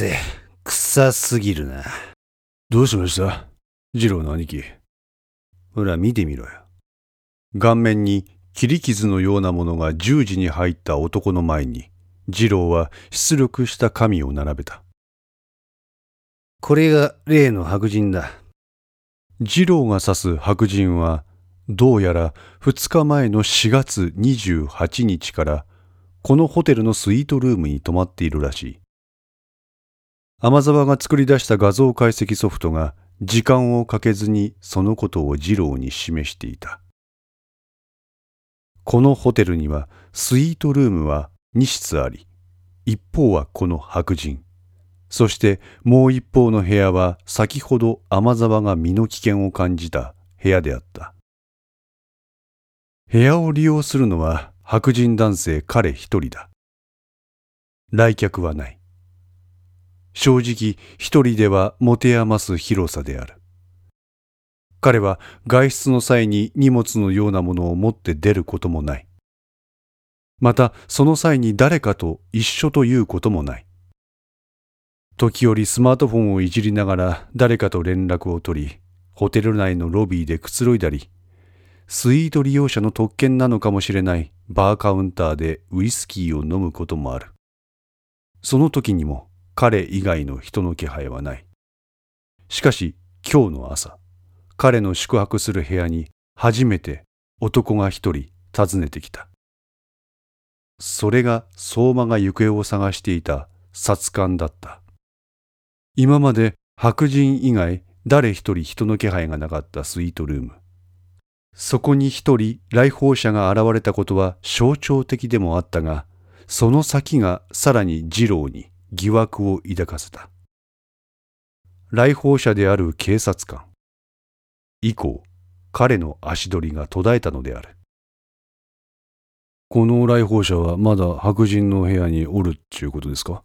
くっせ、臭すぎるな。どうしました？二郎の兄貴。ほら見てみろよ。顔面に切り傷のようなものが十字に入った男の前に、二郎は出力した紙を並べた。これが例の白人だ。二郎が指す白人は、どうやら2日前の4月28日からこのホテルのスイートルームに泊まっているらしい。天沢が作り出した画像解析ソフトが時間をかけずにそのことを二郎に示していた。このホテルにはスイートルームは2室あり、一方はこの白人。そしてもう一方の部屋は先ほど天沢が身の危険を感じた部屋であった。部屋を利用するのは白人男性彼一人だ。来客はない。正直一人では持て余す広さである。彼は外出の際に荷物のようなものを持って出ることもない。またその際に誰かと一緒ということもない。時折スマートフォンをいじりながら誰かと連絡を取り、ホテル内のロビーでくつろいだり、スイート利用者の特権なのかもしれないバーカウンターでウイスキーを飲むこともある。その時にも彼以外の人の気配はない。しかし今日の朝、彼の宿泊する部屋に初めて男が一人訪ねてきた。それが相馬が行方を探していた殺官だった。今まで白人以外誰一人人の気配がなかったスイートルーム。そこに一人来訪者が現れたことは象徴的でもあったが、その先がさらに二郎に疑惑を抱かせた。来訪者である警察官。以降、彼の足取りが途絶えたのである。この来訪者はまだ白人の部屋におるっちゅうことですか？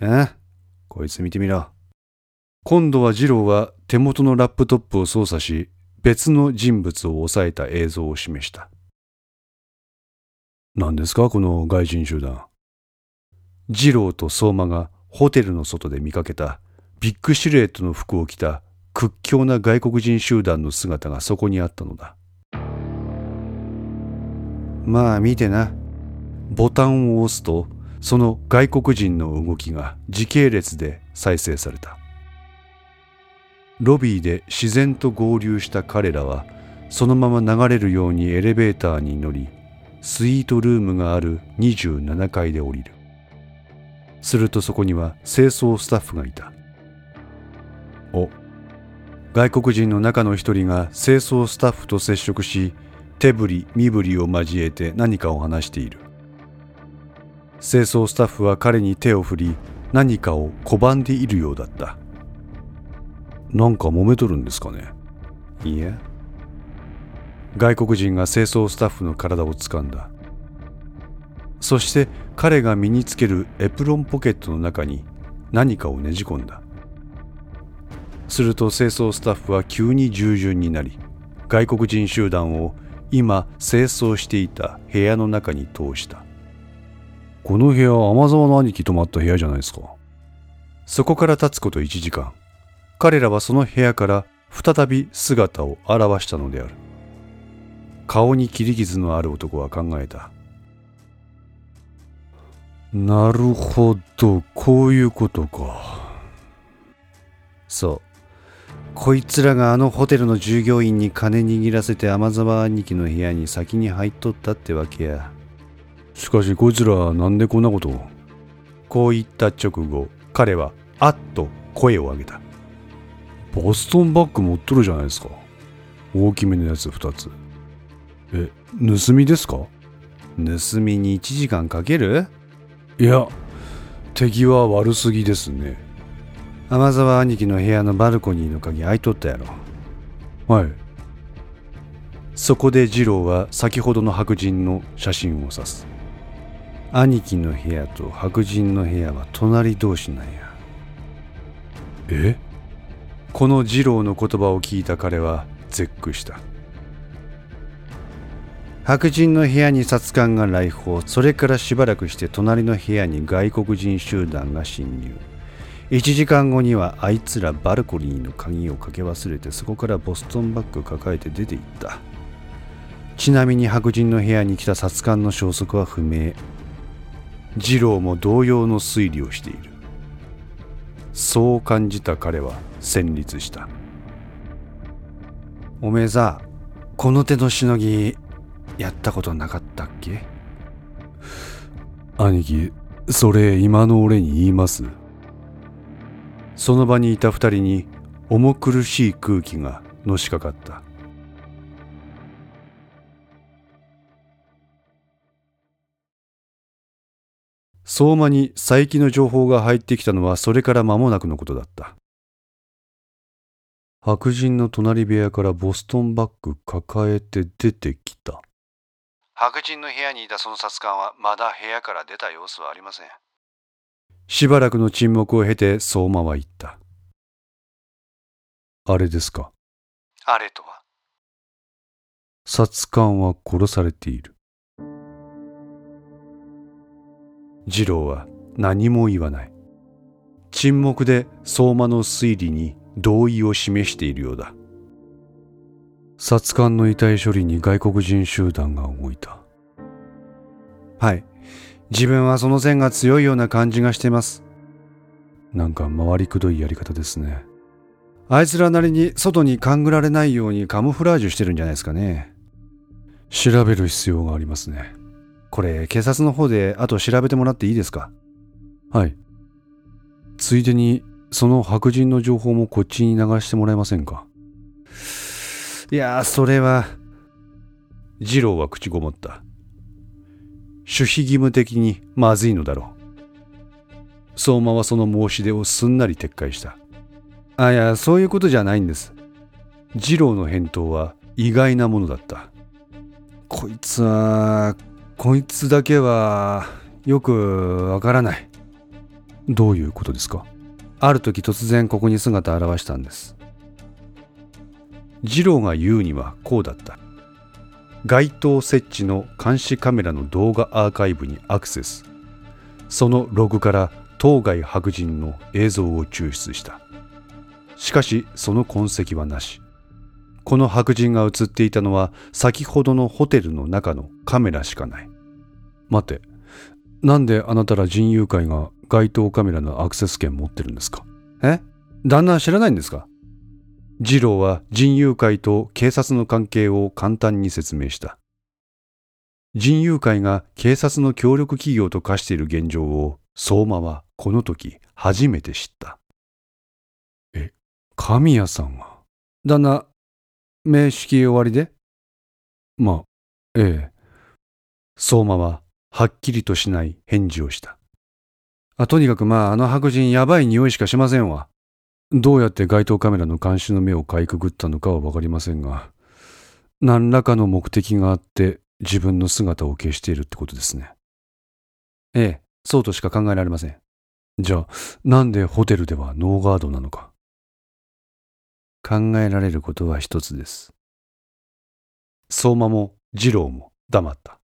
え？こいつ見てみろ。今度は二郎は手元のラップトップを操作し、別の人物を抑えた映像を示した。何ですか？この外人集団。二郎と相馬がホテルの外で見かけたビッグシルエットの服を着た屈強な外国人集団の姿がそこにあったのだ。まあ見てな。ボタンを押すとその外国人の動きが時系列で再生された。ロビーで自然と合流した彼らはそのまま流れるようにエレベーターに乗りスイートルームがある27階で降りるするとそこには清掃スタッフがいた。お外国人の中の一人が清掃スタッフと接触し手振り身振りを交えて何かを話している。清掃スタッフは彼に手を振り何かを拒んでいるようだった。なんか揉めとるんですかね。いや外国人が清掃スタッフの体を掴んだ。そして彼が身につけるエプロンポケットの中に何かをねじ込んだ。すると清掃スタッフは急に従順になり外国人集団を今清掃していた部屋の中に通した。この部屋天沢の兄貴泊まった部屋じゃないですか。そこから経つこと1時間。彼らはその部屋から再び姿を現したのである。顔に切り傷のある男は考えたなるほどこういうことか。そう。こいつらがあのホテルの従業員に金握らせて天沢兄貴の部屋に先に入っとったってわけや。しかしこいつらなんでこんなことを？こう言った直後彼はあっと声を上げた。ボストンバッグ持っとるじゃないですか。大きめのやつ2つ。え、盗みですか？盗みに1時間かける？いや、手際悪すぎですね。天沢兄貴の部屋のバルコニーの鍵開いとったやろ。はい。そこで二郎は先ほどの白人の写真を指す。兄貴の部屋と白人の部屋は隣同士なんや。え？この二郎の言葉を聞いた彼は絶句した白人の部屋に殺官が来訪。それからしばらくして隣の部屋に外国人集団が侵入。1時間後にはあいつらバルコニーの鍵をかけ忘れてそこからボストンバッグ抱えて出て行った。ちなみに白人の部屋に来た殺官の消息は不明。二郎も同様の推理をしている。そう感じた彼は戦慄したおめえさこの手のしのぎやったことなかったっけ？兄貴それ今の俺に言います。その場にいた二人に重苦しい空気がのしかかった。相馬に佐伯の情報が入ってきたのはそれから間もなくのことだった。白人の隣部屋からボストンバッグ抱えて出てきた白人の部屋にいたその殺官はまだ部屋から出た様子はありません。しばらくの沈黙を経て相馬は言った。あれですか。あれとは？殺官は殺されている。次郎は何も言わない。沈黙で相馬の推理に同意を示しているようだ殺官の遺体処理に外国人集団が動いた。はい。自分はその線が強いような感じがしてます。なんか回りくどいやり方ですね。あいつらなりに外に勘ぐられないようにカムフラージュしてるんじゃないですかね。調べる必要がありますね。これ警察の方であと調べてもらっていいですか？はい。ついでにその白人の情報もこっちに流してもらえませんか？いやそれは次郎は口ごもった。守秘義務的にまずいのだろう。相馬はその申し出をすんなり撤回した。あいやそういうことじゃないんです。次郎の返答は意外なものだった。こいつはこいつだけはよくわからない。どういうことですか？ある時突然ここに姿を現したんです。次郎が言うにはこうだった。街頭設置の監視カメラの動画アーカイブにアクセス。そのログから当該白人の映像を抽出した。しかしその痕跡はなし。この白人が映っていたのは先ほどのホテルの中のカメラしかない。待てなんであなたら人友会が街頭カメラのアクセス権持ってるんですか？え？旦那は知らないんですか？次郎は人友会と警察の関係を簡単に説明した。人友会が警察の協力企業と化している現状を相馬はこの時初めて知った。え、神谷さんが？旦那、面識終わりで？まあ、ええ。相馬ははっきりとしない返事をした。あとにかくまああの白人やばい匂いしかしませんわ。どうやって街頭カメラの監視の目をかいくぐったのかは分かりませんが、何らかの目的があって自分の姿を消しているってことですね。ええ、そうとしか考えられません。じゃあ、なんでホテルではノーガードなのか。考えられることは一つです。相馬も二郎も黙った。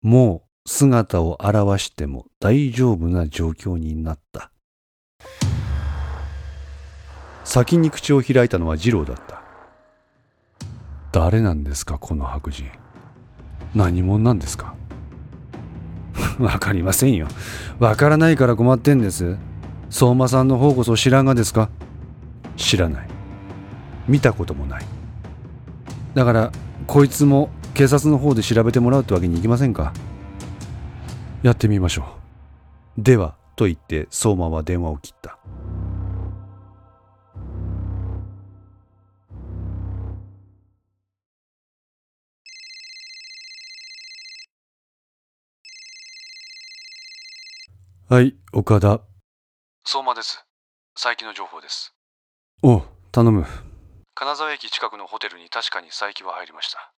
もう姿を現しても大丈夫な状況になった。先に口を開いたのは二郎だった。誰なんですかこの白人。何者なんですか。わかりませんよ。わからないから困ってんです。相馬さんの方こそ知らんがですか。知らない。見たこともない。だからこいつも警察の方で調べてもらうってわけにいきませんか。やってみましょう。では、と言って相馬は電話を切った。はい、岡田。相馬です。佐伯の情報です。お頼む。金沢駅近くのホテルに確かに佐伯は入りました。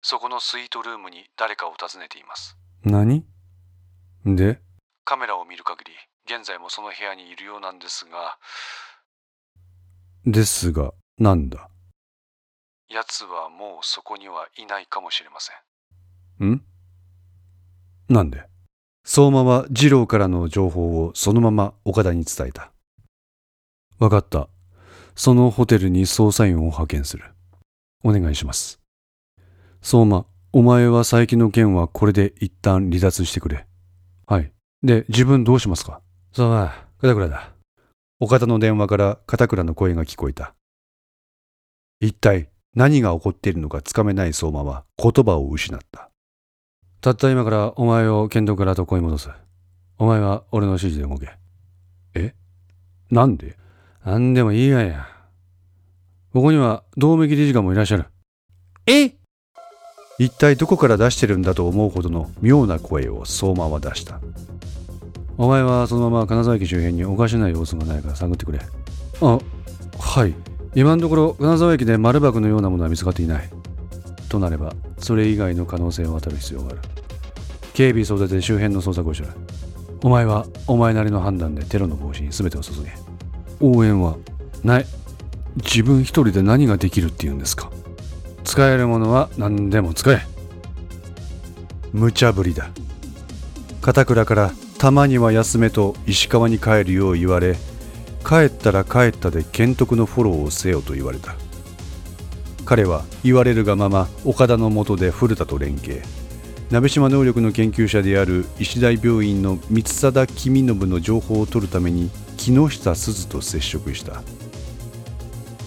そこのスイートルームに誰かを訪ねています。何？で？カメラを見る限り、現在もその部屋にいるようなんですが。ですが、なんだ？奴はもうそこにはいないかもしれません。ん？なんで？相馬は二郎からの情報をそのまま岡田に伝えた。わかった。そのホテルに捜査員を派遣する。お願いします。相馬、お前は佐伯の件はこれで一旦離脱してくれ。はい。で、自分どうしますか？相馬、片倉だ。岡田の電話から片倉の声が聞こえた。一体何が起こっているのかつかめない相馬は言葉を失った。たった今からお前を剣道からと声戻す。お前は俺の指示で動け。え？なんで？なんでもいいやや。ここには道明理事官もいらっしゃる。え？一体どこから出してるんだと思うほどの妙な声を相馬は出した。お前はそのまま金沢駅周辺におかしな様子がないから探ってくれ。あ、はい。今のところ金沢駅で丸箱のようなものは見つかっていないとなればそれ以外の可能性を当たる必要がある警備総出で周辺の捜索をしろお前はお前なりの判断でテロの防止に全てを注げ応援はない自分一人で何ができるっていうんですか使えるものは何でも使え。無茶ぶりだ。片倉からたまには休めと石川に帰るよう言われ帰ったら帰ったで監督のフォローをせよと言われた。彼は言われるがまま岡田の下で古田と連携。鍋島能力の研究者である医大病院の三貞公信の情報を取るために木下鈴と接触した。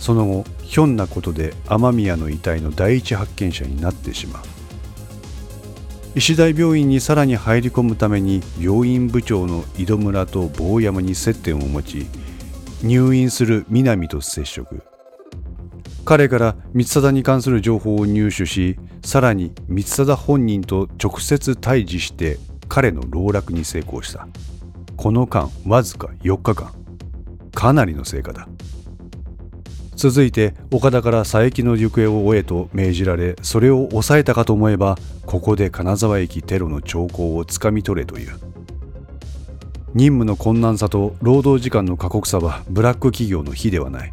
その後ひょんなことで雨宮の遺体の第一発見者になってしまう。医大病院にさらに入り込むために病院部長の井戸村と坊山に接点を持ち入院する南と接触。彼から光貞に関する情報を入手しさらに光貞本人と直接対峙して彼の籠絡に成功した。この間わずか4日間。かなりの成果だ。続いて岡田から佐伯の行方を追えと命じられそれを抑えたかと思えばここで金沢駅テロの兆候をつかみ取れという。任務の困難さと労働時間の過酷さはブラック企業の比ではない。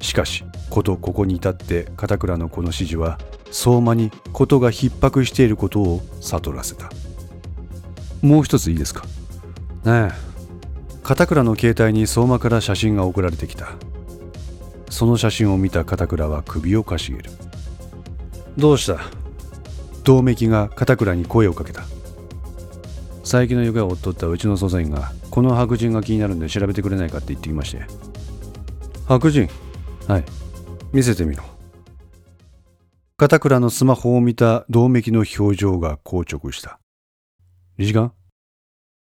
しかしことここに至って片倉のこの指示は相馬に事が逼迫していることを悟らせた。もう一ついいですか？ねえ。片倉の携帯に相馬から写真が送られてきた。その写真を見た片倉は首をかしげる。どうした？銅メキが片倉に声をかけた。佐伯の行方を追っとったうちの捜査員がこの白人が気になるんで調べてくれないかって言ってきまして。白人？はい。見せてみろ。片倉のスマホを見た銅メキの表情が硬直した。理事官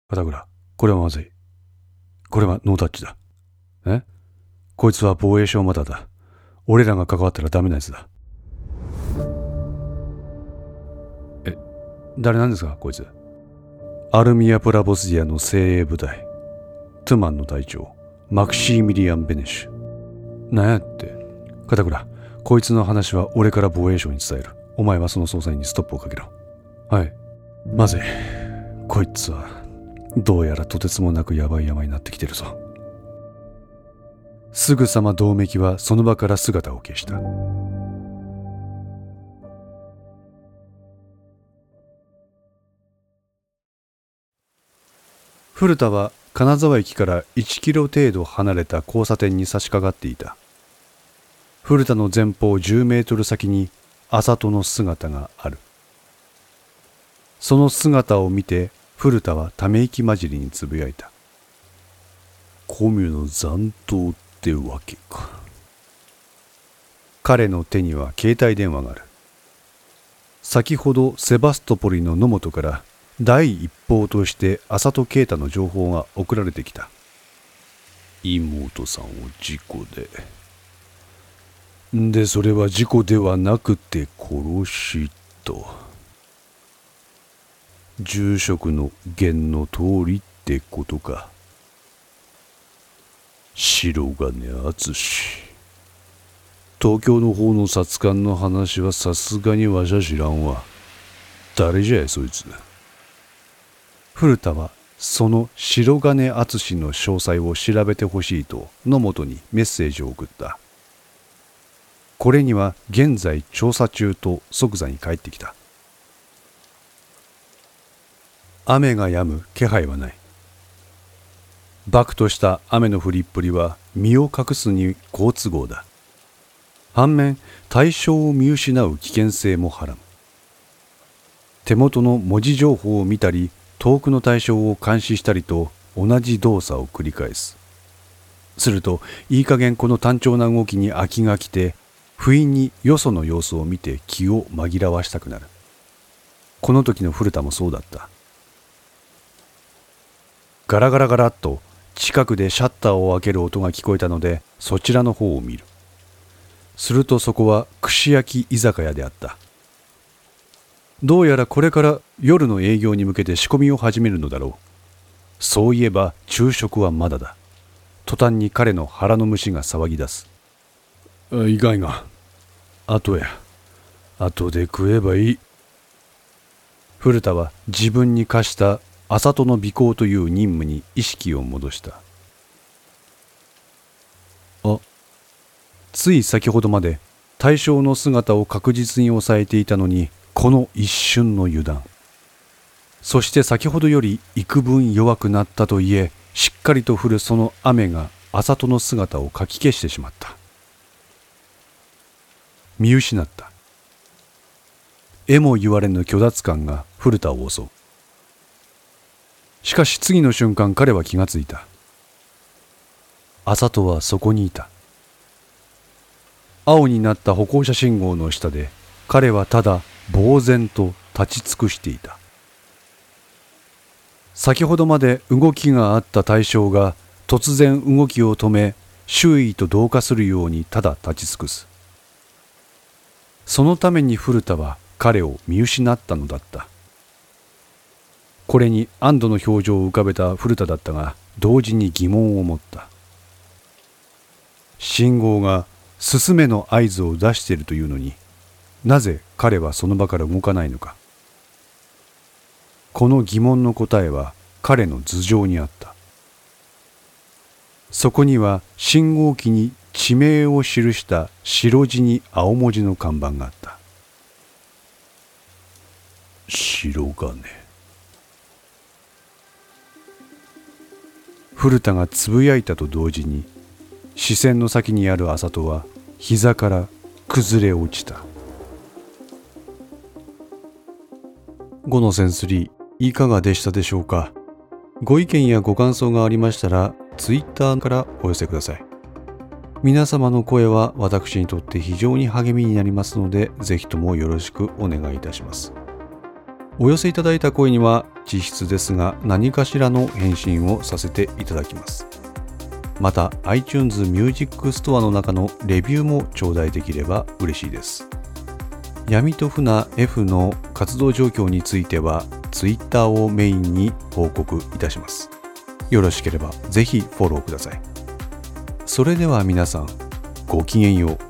片倉これはまずい。これはノータッチだ。え？こいつは防衛省まだだ。俺らが関わったらダメなやつだ。え誰なんですかこいつ。アルミア・プラボスディアの精鋭部隊。トゥマンの隊長。マクシーミリアン・ベネッシュ。なんやって。片倉こいつの話は俺から防衛省に伝える。お前はその捜査員にストップをかけろ。はい。まずいこいつはどうやらとてつもなくヤバい山になってきてるぞ。すぐさま銅メキはその場から姿を消した。古田は金沢駅から1キロ程度離れた交差点に差し掛かっていた。古田の前方10メートル先に麻戸の姿がある。その姿を見て古田はため息混じりにつぶやいた。コミュの残党ってってわけか。彼の手には携帯電話がある。先ほどセバストポリの野本から第一報として浅戸啓太の情報が送られてきた。妹さんを事故で。でそれは事故ではなくて殺しと。住職の言の通りってことか。白金敦東京の方の札官の話はさすがにわしゃ知らんわ。誰じゃいそいつ。古田はその白金敦の詳細を調べてほしいと野本にメッセージを送った。これには現在調査中と即座に帰ってきた。雨が止む気配はない。爆とした雨の降りっぷりは身を隠すに好都合だ。反面対象を見失う危険性もはらむ手元の文字情報を見たり遠くの対象を監視したりと同じ動作を繰り返す。するといい加減この単調な動きに飽きが来て不意によその様子を見て気を紛らわしたくなる。この時の古田もそうだった。ガラガラガラっと近くでシャッターを開ける音が聞こえたのでそちらの方を見る。するとそこは串焼き居酒屋であった。どうやらこれから夜の営業に向けて仕込みを始めるのだろう。そういえば昼食はまだだ。途端に彼の腹の虫が騒ぎ出す。意外が。後や。後で食えばいい。古田は自分に課した麻戸の尾行という任務に意識を戻した。あつい先ほどまで対象の姿を確実に抑えていたのにこの一瞬の油断。そして先ほどより幾分弱くなったといえしっかりと降るその雨が麻戸の姿をかき消してしまった。見失った。えも言われぬ虚脱感が古田を襲う。しかし次の瞬間彼は気がついた。麻戸はそこにいた。青になった歩行者信号の下で彼はただ呆然と立ち尽くしていた。先ほどまで動きがあった対象が突然動きを止め周囲と同化するようにただ立ち尽くす。そのために古田は彼を見失ったのだった。これに安堵の表情を浮かべた古田だったが同時に疑問を持った。信号が進めの合図を出しているというのになぜ彼はその場から動かないのか。この疑問の答えは彼の頭上にあった。そこには信号機に地名を記した白地に青文字の看板があった。白金。古田がつぶやいたと同時に視線の先にある麻戸は膝から崩れ落ちた。5のセンスリーいかがでしたでしょうか？ご意見やご感想がありましたら Twitter からお寄せください。皆様の声は私にとって非常に励みになりますのでぜひともよろしくお願いいたします。お寄せいただいた声には実質ですが何かしらの返信をさせていただきます。また iTunes Music Store の中のレビューも頂戴できれば嬉しいです。闇と船 F の活動状況については Twitter をメインに報告いたします。よろしければぜひフォローください。それでは皆さんごきげんよう。